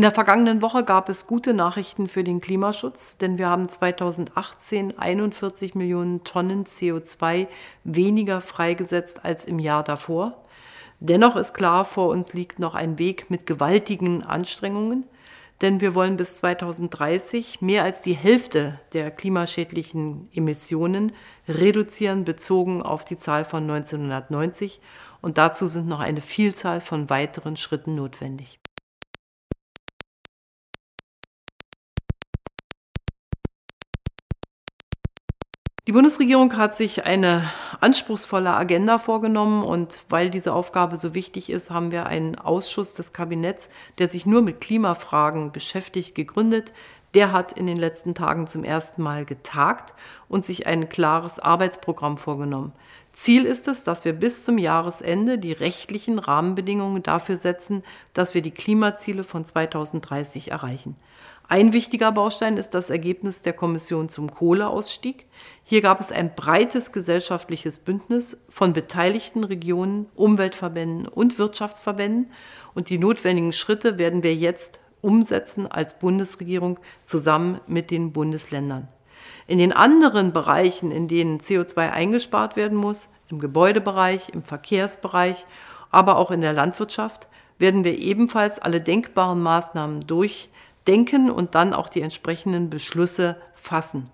In der vergangenen Woche gab es gute Nachrichten für den Klimaschutz, denn wir haben 2018 41 Millionen Tonnen CO2 weniger freigesetzt als im Jahr davor. Dennoch ist klar, vor uns liegt noch ein Weg mit gewaltigen Anstrengungen, denn wir wollen bis 2030 mehr als die Hälfte der klimaschädlichen Emissionen reduzieren, bezogen auf die Zahl von 1990. Und dazu sind noch eine Vielzahl von weiteren Schritten notwendig. Die Bundesregierung hat sich eine anspruchsvolle Agenda vorgenommen und weil diese Aufgabe so wichtig ist, haben wir einen Ausschuss des Kabinetts, der sich nur mit Klimafragen beschäftigt, gegründet. Der hat in den letzten Tagen zum ersten Mal getagt und sich ein klares Arbeitsprogramm vorgenommen. Ziel ist es, dass wir bis zum Jahresende die rechtlichen Rahmenbedingungen dafür setzen, dass wir die Klimaziele von 2030 erreichen. Ein wichtiger Baustein ist das Ergebnis der Kommission zum Kohleausstieg. Hier gab es ein breites gesellschaftliches Bündnis von beteiligten Regionen, Umweltverbänden und Wirtschaftsverbänden. Und die notwendigen Schritte werden wir jetzt umsetzen als Bundesregierung zusammen mit den Bundesländern. In den anderen Bereichen, in denen CO2 eingespart werden muss, im Gebäudebereich, im Verkehrsbereich, aber auch in der Landwirtschaft, werden wir ebenfalls alle denkbaren Maßnahmen durch denken und dann auch die entsprechenden Beschlüsse fassen.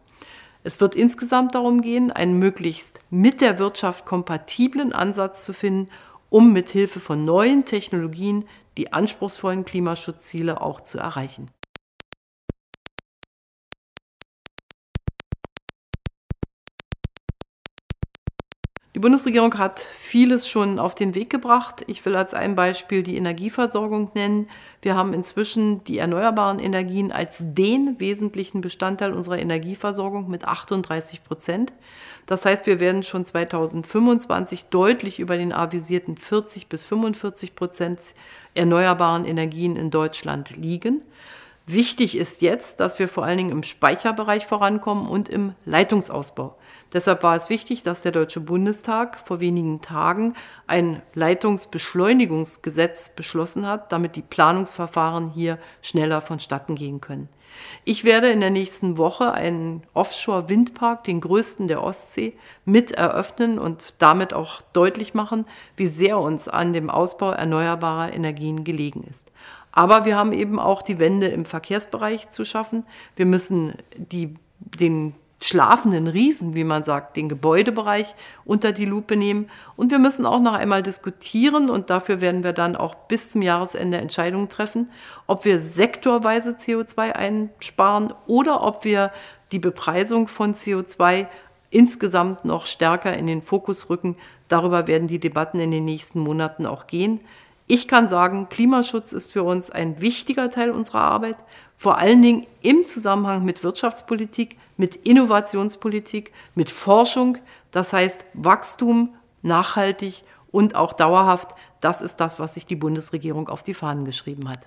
Es wird insgesamt darum gehen, einen möglichst mit der Wirtschaft kompatiblen Ansatz zu finden, um mit Hilfe von neuen Technologien die anspruchsvollen Klimaschutzziele auch zu erreichen. Die Bundesregierung hat vieles schon auf den Weg gebracht. Ich will als ein Beispiel die Energieversorgung nennen. Wir haben inzwischen die erneuerbaren Energien als den wesentlichen Bestandteil unserer Energieversorgung mit 38 Prozent. Das heißt, wir werden schon 2025 deutlich über den avisierten 40 bis 45 Prozent erneuerbaren Energien in Deutschland liegen. Wichtig ist jetzt, dass wir vor allen Dingen im Speicherbereich vorankommen und im Leitungsausbau. Deshalb war es wichtig, dass der Deutsche Bundestag vor wenigen Tagen ein Leitungsbeschleunigungsgesetz beschlossen hat, damit die Planungsverfahren hier schneller vonstatten gehen können. Ich werde in der nächsten Woche einen Offshore-Windpark, den größten der Ostsee, mit eröffnen und damit auch deutlich machen, wie sehr uns an dem Ausbau erneuerbarer Energien gelegen ist. Aber wir haben eben auch die Wende im Verkehrsbereich zu schaffen. Wir müssen die, den schlafenden Riesen, wie man sagt, den Gebäudebereich unter die Lupe nehmen. Und wir müssen auch noch einmal diskutieren, und dafür werden wir dann auch bis zum Jahresende Entscheidungen treffen, ob wir sektorweise CO2 einsparen oder ob wir die Bepreisung von CO2 insgesamt noch stärker in den Fokus rücken. Darüber werden die Debatten in den nächsten Monaten auch gehen. Ich kann sagen, Klimaschutz ist für uns ein wichtiger Teil unserer Arbeit, vor allen Dingen im Zusammenhang mit Wirtschaftspolitik, mit Innovationspolitik, mit Forschung, das heißt Wachstum, nachhaltig und auch dauerhaft. Das ist das, was sich die Bundesregierung auf die Fahnen geschrieben hat.